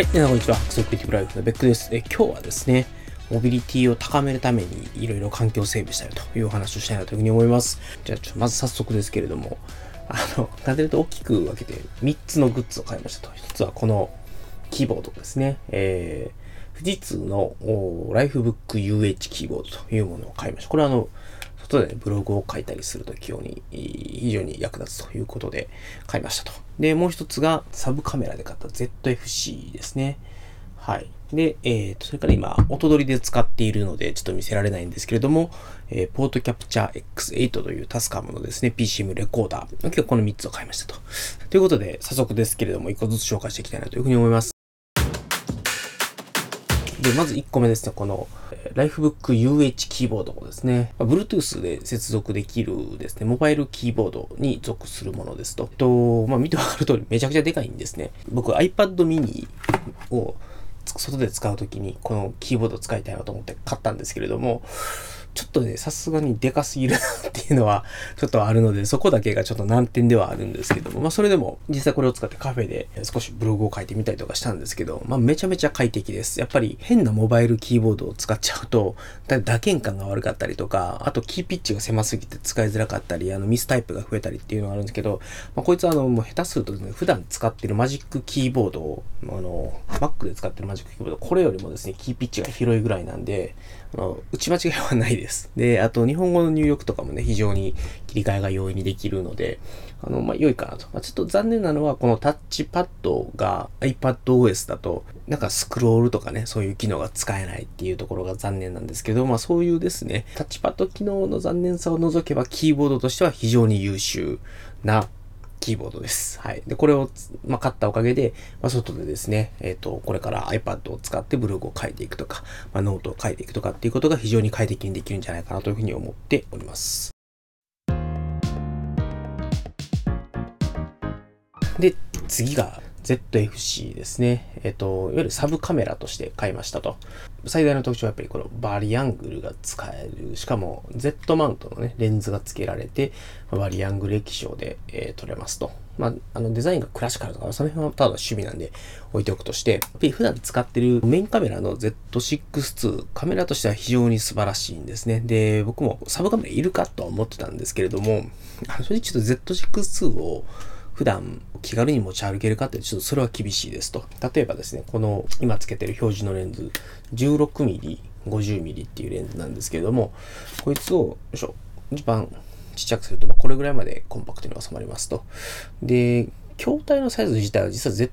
はい、皆さんこんにちは。クソクリティブライフのベックです。え今日はですね、モビリティを高めるためにいろいろ環境整備したいというお話をしたいなというふうに思います。じゃあ、まず早速ですけれども、あの、簡単に言うと大きく分けて3つのグッズを買いましたと。1つはこのキーボードですね。えー、富士通のライフブック UH キーボードというものを買いました。これはあの、外で、ブログを書いたりするとき用に非常に役立つということで買いましたと。で、もう一つがサブカメラで買った ZFC ですね。はい。で、えー、と、それから今、音取りで使っているので、ちょっと見せられないんですけれども、えー、ポートキャプチャー X8 というタスカムのですね、PCM レコーダー。今日この3つを買いましたと。ということで、早速ですけれども、1個ずつ紹介していきたいなというふうに思います。で、まず1個目ですね、この、ライフブック UH キーボードですね。Bluetooth で接続できるですね、モバイルキーボードに属するものですと。えっと、まあ、見てわかる通りめちゃくちゃでかいんですね。僕 iPad mini を外で使うときにこのキーボードを使いたいなと思って買ったんですけれども、ちょっとね、さすがにでかすぎるなっていうのはちょっとあるので、そこだけがちょっと難点ではあるんですけども、まあそれでも実際これを使ってカフェで少しブログを書いてみたりとかしたんですけど、まあめちゃめちゃ快適です。やっぱり変なモバイルキーボードを使っちゃうと、打鍵感が悪かったりとか、あとキーピッチが狭すぎて使いづらかったり、あのミスタイプが増えたりっていうのがあるんですけど、まあこいつはあのもう下手するとですね、普段使ってるマジックキーボードを、あの、Mac で使ってるマジックキーボード、これよりもですね、キーピッチが広いぐらいなんで、あの打ち間違いはないです。です。で、あと日本語の入力とかもね、非常に切り替えが容易にできるので、あの、まあ、良いかなと。まあ、ちょっと残念なのは、このタッチパッドが iPadOS だと、なんかスクロールとかね、そういう機能が使えないっていうところが残念なんですけど、まあそういうですね、タッチパッド機能の残念さを除けば、キーボードとしては非常に優秀なキーボードです。はい。で、これを、まあ、買ったおかげで、まあ、外でですね、えっ、ー、と、これから iPad を使ってブログを書いていくとか、まあ、ノートを書いていくとかっていうことが非常に快適にできるんじゃないかなというふうに思っております。で、次が Z fc ですね。えっ、ー、と、いわゆるサブカメラとして買いましたと。最大の特徴はやっぱりこのバリアングルが使える。しかも Z マウントのね、レンズが付けられて、バリアングル液晶で、えー、撮れますと。まあ、あのデザインがクラシカルとか、その辺はただ趣味なんで置いておくとして、やっぱり普段使ってるメインカメラの Z6-2、カメラとしては非常に素晴らしいんですね。で、僕もサブカメラいるかとは思ってたんですけれども、正直ちょっと Z6-2 を普段気軽に持ち歩けるかってちょっとそれは厳しいですと。例えばですね、この今つけてる表示のレンズ、16mm、50mm っていうレンズなんですけれども、こいつを、よいしょ、一番ちっちゃくすると、まあ、これぐらいまでコンパクトに収まりますと。で、筐体のサイズ自体は実は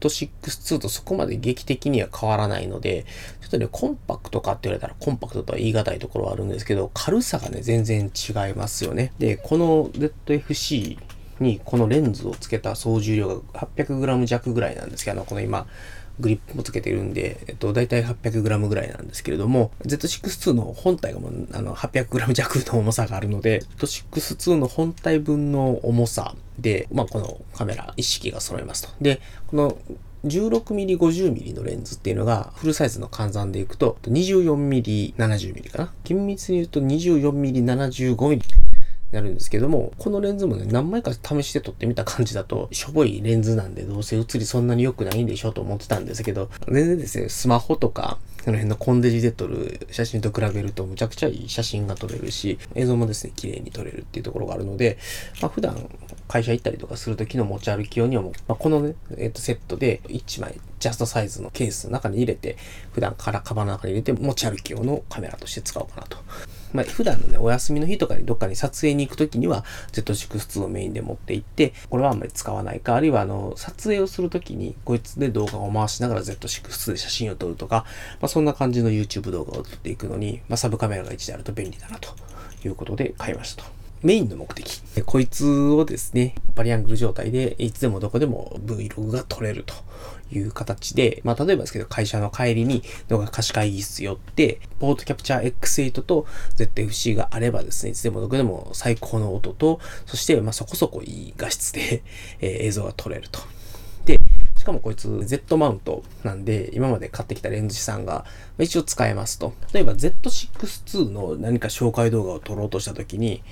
Z6-2 とそこまで劇的には変わらないので、ちょっとね、コンパクトかって言われたらコンパクトとは言い難いところはあるんですけど、軽さがね、全然違いますよね。で、この ZFC にこのレンズをつけた総重量が 800g 弱ぐらいなんですけど、あのこの今、グリップもつけてるんで、えっと、だいたい 800g ぐらいなんですけれども、Z6-2 の本体がもう、あの、800g 弱の重さがあるので、Z6-2 の本体分の重さで、まあ、このカメラ一式が揃いますと。で、この 16mm、50mm のレンズっていうのが、フルサイズの換算でいくと、24mm、70mm かな。厳密に言うと 24mm、75mm。なるんですけども、このレンズもね、何枚か試して撮ってみた感じだと、しょぼいレンズなんでどうせ写りそんなに良くないんでしょと思ってたんですけど、全然ですね、スマホとか、その辺のコンデジで撮る写真と比べるとむちゃくちゃいい写真が撮れるし、映像もですね、綺麗に撮れるっていうところがあるので、まあ普段会社行ったりとかするときの持ち歩き用にはもう、まあ、このね、えっ、ー、とセットで1枚ジャストサイズのケースの中に入れて、普段からカバンの中に入れて持ち歩き用のカメラとして使おうかなと。まあ、普段のね、お休みの日とかにどっかに撮影に行くときには、Z6-2 をメインで持って行って、これはあんまり使わないか、あるいはあの、撮影をするときに、こいつで動画を回しながら Z6-2 で写真を撮るとか、まあ、そんな感じの YouTube 動画を撮っていくのに、まあ、サブカメラが1であると便利だなということで買いましたと。メインの目的。こいつをですね、バリアングル状態でいつでもどこでも Vlog が撮れるという形で、まあ例えばですけど会社の帰りに動画貸し会議室寄って、ポートキャプチャー X8 と ZFC があればですね、いつでもどこでも最高の音と、そしてまあそこそこいい画質で、え、映像が撮れると。しかもこいつ Z マウントなんで、今まで買ってきたレンズ資産が一応使えますと。例えば Z6-2 の何か紹介動画を撮ろうとしたときに、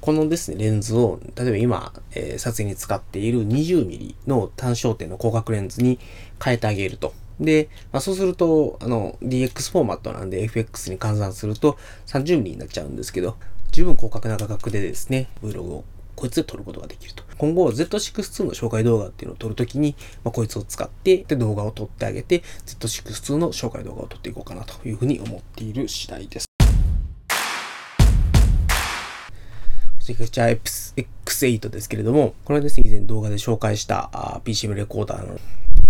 このですね、レンズを、例えば今、え、撮影に使っている 20mm の単焦点の広角レンズに変えてあげると。で、まあ、そうすると、あの、DX フォーマットなんで FX に換算すると 30mm になっちゃうんですけど、十分広角な画角でですね、Vlog をこいつで撮ることができると。今後 Z6-2 の紹介動画っていうのを撮るときに、まあ、こいつを使ってで動画を撮ってあげて Z6-2 の紹介動画を撮っていこうかなというふうに思っている次第です。それから X8 ですけれども、これはですね、以前動画で紹介した PCM レコーダーの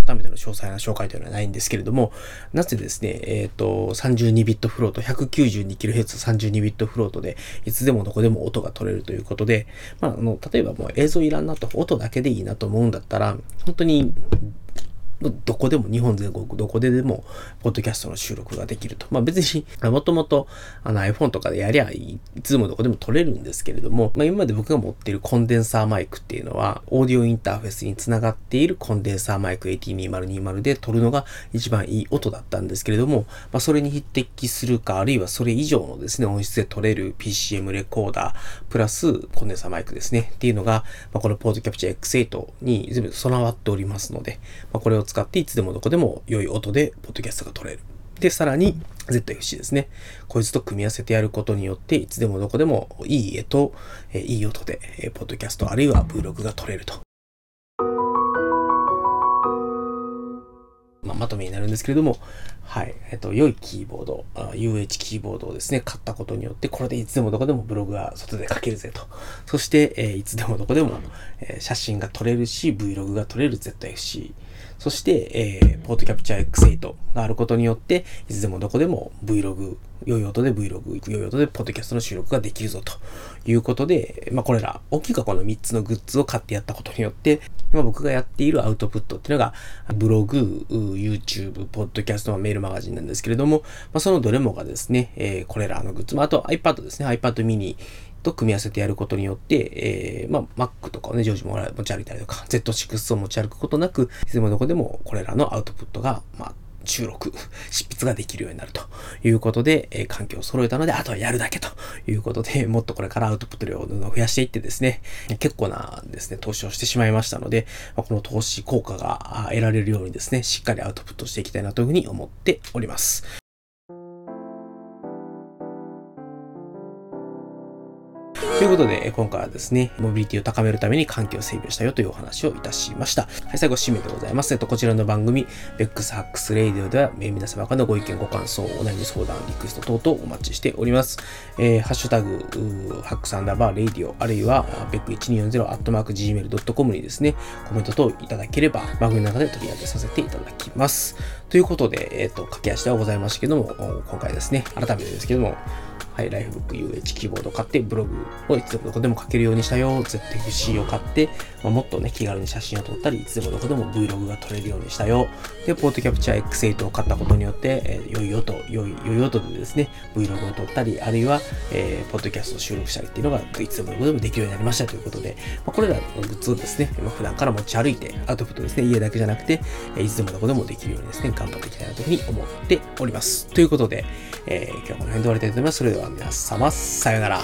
改めての詳細な紹介というのはないんですけれども、なぜですね、えっ、ー、と、32ビットフロート、192kHz32 ビットフロートで、いつでもどこでも音が取れるということで、まあ、あの、例えばもう映像いらんなと、音だけでいいなと思うんだったら、本当にどこでも、日本全国どこででも、ポッドキャストの収録ができると。まあ別に、もともとあの iPhone とかでやりゃいいつもどこでも撮れるんですけれども、まあ今まで僕が持っているコンデンサーマイクっていうのは、オーディオインターフェースにつながっているコンデンサーマイク AT2020 で撮るのが一番いい音だったんですけれども、まあそれに匹敵するか、あるいはそれ以上のですね、音質で撮れる PCM レコーダー、プラスコンデンサーマイクですね、っていうのが、まあこのポートキャプチャー X8 に全部備わっておりますので、まあこれを使っていつでもどこでも良い音でポッドキャストが撮れる。で、さらに ZFC ですね。こいつと組み合わせてやることによって、いつでもどこでもいい絵と、えいい音で、えポッドキャストあるいは Vlog が撮れると。まあ、まとめになるんですけれども、はい。えっと、良いキーボード、UH キーボードをですね、買ったことによって、これでいつでもどこでもブログが外で書けるぜと。そして、えー、いつでもどこでも、えー、写真が撮れるし、Vlog が撮れる ZFC。そして、えー、ポートキャプチャー X8 があることによって、いつでもどこでも Vlog、良い音で Vlog、良い音でポッドキャストの収録ができるぞということで、まあこれら、大きくはこの3つのグッズを買ってやったことによって、今僕がやっているアウトプットっていうのが、ブログ、YouTube、ポッドキャスト、メールマガジンなんですけれども、まあそのどれもがですね、えー、これらのグッズ、まああと iPad ですね、iPad mini と組み合わせてやることによって、えー、まあ、Mac とかをね、常時持ち歩いたりとか、Z6 を持ち歩くことなく、いつでもどこでもこれらのアウトプットが、まあ、収録、執筆ができるようになるということで、えー、環境を揃えたので、あとはやるだけということで、もっとこれからアウトプット量を増やしていってですね、結構なですね、投資をしてしまいましたので、まあ、この投資効果が得られるようにですね、しっかりアウトプットしていきたいなというふうに思っております。ということで、今回はですね、モビリティを高めるために環境を整備したよというお話をいたしました。はい、最後、締めでございます。えっと、こちらの番組、ベックスハックスレイディオでは、え皆様からのご意見、ご感想、お悩み相談、リクエスト等々お待ちしております。えー、ハッシュタグ、ハックスアンダーバーレイディオ、あるいは、ベック1240アットマーク gmail.com にですね、コメント等いただければ、番組の中で取り上げさせていただきます。ということで、えっ、と、駆け足ではございましたけども、今回ですね、改めてですけども、はい、ライフブック UH キーボード買って、ブログをいつでもどこでも書けるようにしたよ。ZFC を買って、まあ、もっとね、気軽に写真を撮ったり、いつでもどこでも Vlog が撮れるようにしたよ。で、ポートキャプチャー X8 を買ったことによって、えー、良い音、良い、良い音でですね、Vlog を撮ったり、あるいは、えー、ポッドキャストを収録したりっていうのが、いつでもどこでもできるようになりましたということで、まあ、これらのグッズをですね、まあ、普段から持ち歩いて、アウトプットですね、家だけじゃなくて、いつでもどこでもできるようにですね、頑張っていきたいなというふうに思っております。ということで、えー、今日はこの辺で終わりたいと思います。それでは皆様、さよなら。